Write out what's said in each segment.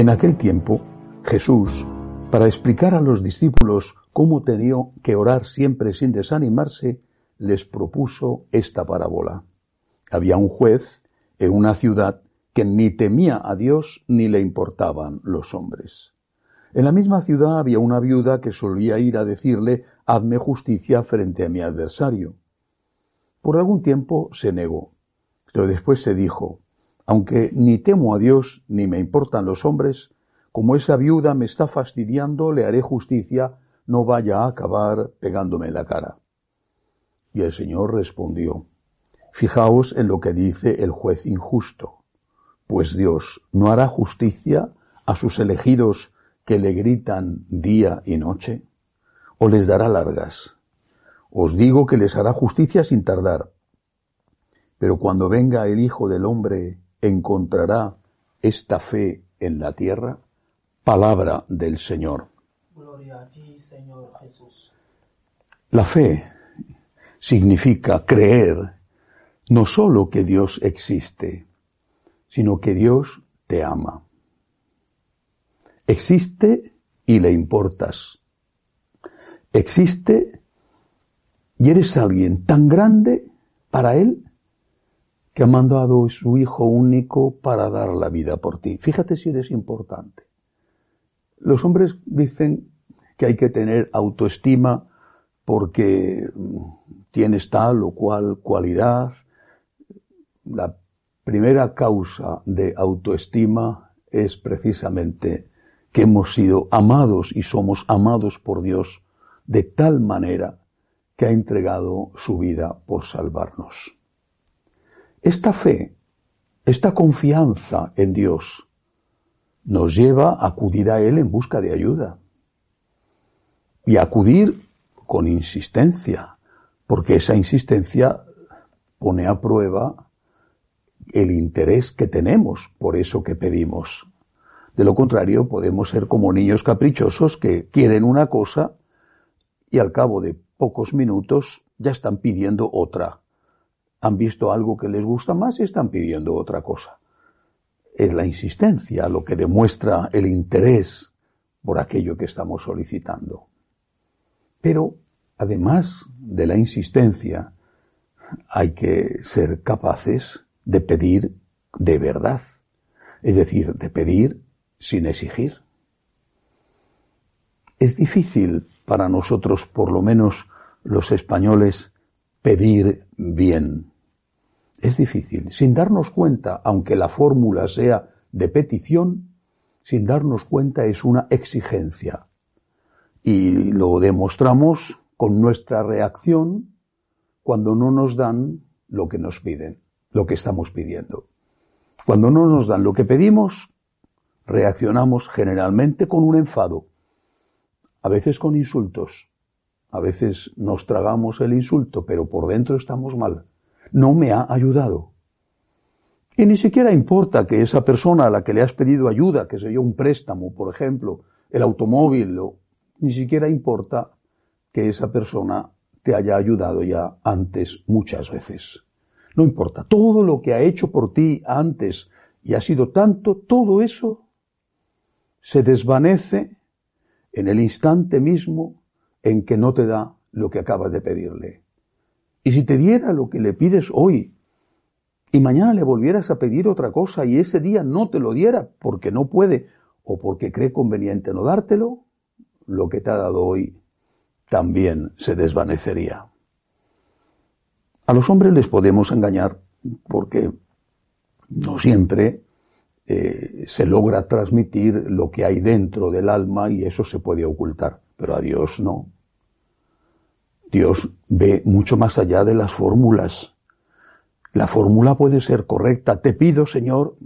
En aquel tiempo, Jesús, para explicar a los discípulos cómo tenía que orar siempre sin desanimarse, les propuso esta parábola. Había un juez en una ciudad que ni temía a Dios ni le importaban los hombres. En la misma ciudad había una viuda que solía ir a decirle Hazme justicia frente a mi adversario. Por algún tiempo se negó, pero después se dijo aunque ni temo a Dios ni me importan los hombres, como esa viuda me está fastidiando, le haré justicia, no vaya a acabar pegándome en la cara. Y el Señor respondió, Fijaos en lo que dice el juez injusto, pues Dios no hará justicia a sus elegidos que le gritan día y noche, o les dará largas. Os digo que les hará justicia sin tardar. Pero cuando venga el Hijo del Hombre, encontrará esta fe en la tierra? Palabra del Señor. Gloria a ti, Señor Jesús. La fe significa creer no solo que Dios existe, sino que Dios te ama. Existe y le importas. Existe y eres alguien tan grande para Él que ha mandado a su Hijo único para dar la vida por ti. Fíjate si eres importante. Los hombres dicen que hay que tener autoestima porque mm, tienes tal o cual cualidad. La primera causa de autoestima es precisamente que hemos sido amados y somos amados por Dios de tal manera que ha entregado su vida por salvarnos. Esta fe, esta confianza en Dios, nos lleva a acudir a Él en busca de ayuda. Y a acudir con insistencia, porque esa insistencia pone a prueba el interés que tenemos por eso que pedimos. De lo contrario, podemos ser como niños caprichosos que quieren una cosa y al cabo de pocos minutos ya están pidiendo otra han visto algo que les gusta más y están pidiendo otra cosa. Es la insistencia lo que demuestra el interés por aquello que estamos solicitando. Pero, además de la insistencia, hay que ser capaces de pedir de verdad, es decir, de pedir sin exigir. Es difícil para nosotros, por lo menos los españoles, pedir bien. Es difícil, sin darnos cuenta, aunque la fórmula sea de petición, sin darnos cuenta es una exigencia. Y lo demostramos con nuestra reacción cuando no nos dan lo que nos piden, lo que estamos pidiendo. Cuando no nos dan lo que pedimos, reaccionamos generalmente con un enfado, a veces con insultos, a veces nos tragamos el insulto, pero por dentro estamos mal no me ha ayudado. Y ni siquiera importa que esa persona a la que le has pedido ayuda, que sé yo, un préstamo, por ejemplo, el automóvil, ni siquiera importa que esa persona te haya ayudado ya antes muchas veces. No importa, todo lo que ha hecho por ti antes y ha sido tanto, todo eso se desvanece en el instante mismo en que no te da lo que acabas de pedirle. Y si te diera lo que le pides hoy, y mañana le volvieras a pedir otra cosa y ese día no te lo diera porque no puede o porque cree conveniente no dártelo, lo que te ha dado hoy también se desvanecería. A los hombres les podemos engañar porque no siempre eh, se logra transmitir lo que hay dentro del alma y eso se puede ocultar, pero a Dios no. Dios ve mucho más allá de las fórmulas. La fórmula puede ser correcta. Te pido, Señor,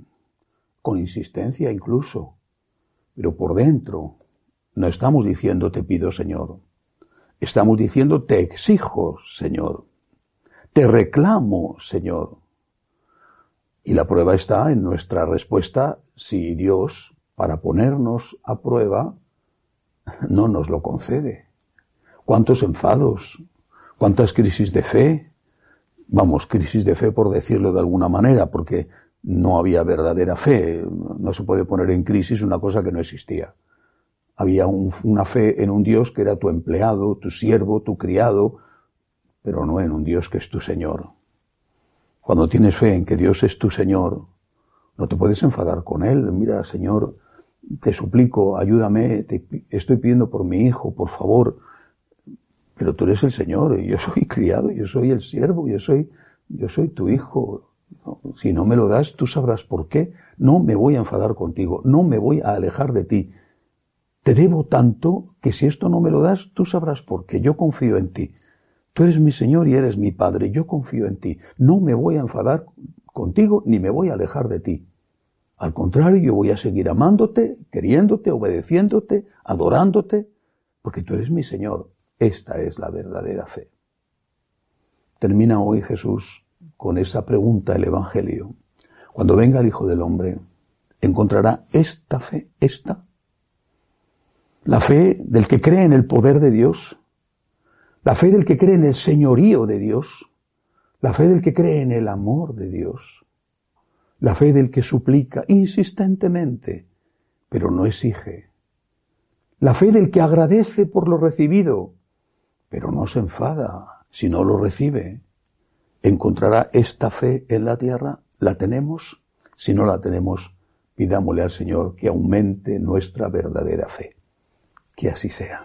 con insistencia incluso, pero por dentro no estamos diciendo te pido, Señor. Estamos diciendo te exijo, Señor. Te reclamo, Señor. Y la prueba está en nuestra respuesta si Dios, para ponernos a prueba, no nos lo concede. ¿Cuántos enfados? ¿Cuántas crisis de fe? Vamos, crisis de fe por decirlo de alguna manera, porque no había verdadera fe. No se puede poner en crisis una cosa que no existía. Había una fe en un Dios que era tu empleado, tu siervo, tu criado, pero no en un Dios que es tu Señor. Cuando tienes fe en que Dios es tu Señor, no te puedes enfadar con Él. Mira, Señor, te suplico, ayúdame, te estoy pidiendo por mi hijo, por favor. Pero tú eres el Señor, y yo soy criado, yo soy el siervo, yo soy, yo soy tu hijo. Si no me lo das, tú sabrás por qué. No me voy a enfadar contigo, no me voy a alejar de ti. Te debo tanto que si esto no me lo das, tú sabrás por qué. Yo confío en ti. Tú eres mi Señor y eres mi Padre. Yo confío en ti. No me voy a enfadar contigo ni me voy a alejar de ti. Al contrario, yo voy a seguir amándote, queriéndote, obedeciéndote, adorándote, porque tú eres mi Señor. Esta es la verdadera fe. Termina hoy Jesús con esa pregunta el Evangelio. Cuando venga el Hijo del Hombre, ¿encontrará esta fe, esta? La fe del que cree en el poder de Dios, la fe del que cree en el señorío de Dios, la fe del que cree en el amor de Dios, la fe del que suplica insistentemente, pero no exige, la fe del que agradece por lo recibido, pero no se enfada si no lo recibe. ¿Encontrará esta fe en la tierra? ¿La tenemos? Si no la tenemos, pidámosle al Señor que aumente nuestra verdadera fe. Que así sea.